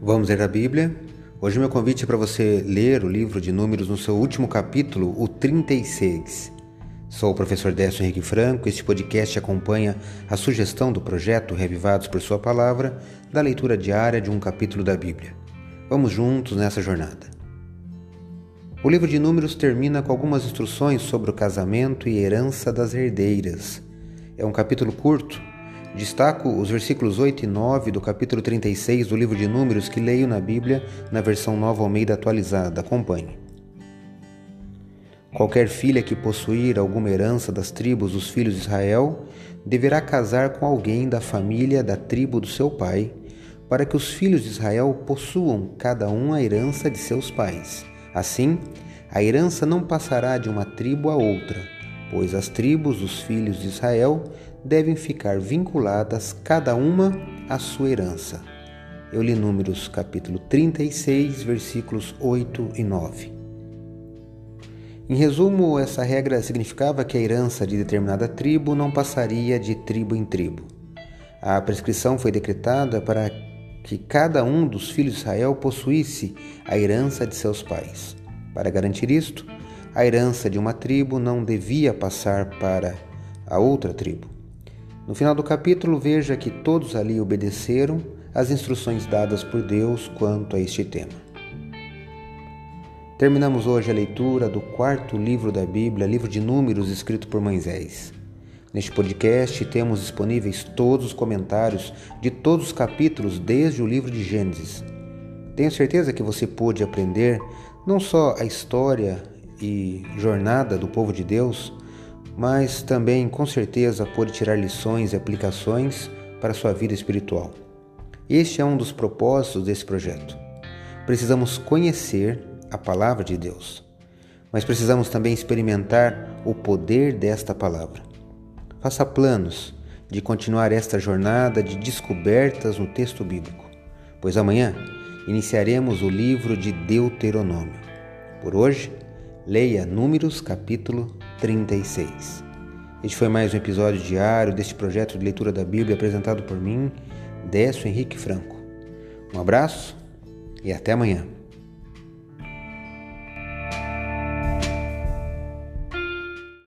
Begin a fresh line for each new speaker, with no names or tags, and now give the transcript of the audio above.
Vamos ler a Bíblia? Hoje meu convite é para você ler o livro de Números no seu último capítulo, o 36. Sou o professor Décio Henrique Franco. Este podcast acompanha a sugestão do projeto Revivados por Sua Palavra, da leitura diária de um capítulo da Bíblia. Vamos juntos nessa jornada. O livro de Números termina com algumas instruções sobre o casamento e herança das herdeiras. É um capítulo curto, Destaco os versículos 8 e 9 do capítulo 36 do livro de Números que leio na Bíblia na versão Nova Almeida atualizada. Acompanhe. Qualquer filha que possuir alguma herança das tribos dos filhos de Israel deverá casar com alguém da família da tribo do seu pai, para que os filhos de Israel possuam cada um a herança de seus pais. Assim, a herança não passará de uma tribo a outra pois as tribos dos filhos de Israel devem ficar vinculadas cada uma à sua herança. Eu li Números capítulo 36, versículos 8 e 9. Em resumo, essa regra significava que a herança de determinada tribo não passaria de tribo em tribo. A prescrição foi decretada para que cada um dos filhos de Israel possuísse a herança de seus pais. Para garantir isto, a herança de uma tribo não devia passar para a outra tribo. No final do capítulo, veja que todos ali obedeceram às instruções dadas por Deus quanto a este tema. Terminamos hoje a leitura do quarto livro da Bíblia, livro de Números, escrito por Moisés. Neste podcast temos disponíveis todos os comentários de todos os capítulos desde o livro de Gênesis. Tenho certeza que você pôde aprender não só a história e jornada do povo de Deus, mas também com certeza pode tirar lições e aplicações para sua vida espiritual. Este é um dos propósitos desse projeto. Precisamos conhecer a palavra de Deus, mas precisamos também experimentar o poder desta palavra. Faça planos de continuar esta jornada de descobertas no texto bíblico, pois amanhã iniciaremos o livro de Deuteronômio. Por hoje, Leia Números capítulo 36. Este foi mais um episódio diário deste projeto de leitura da Bíblia apresentado por mim, Décio Henrique Franco. Um abraço e até amanhã.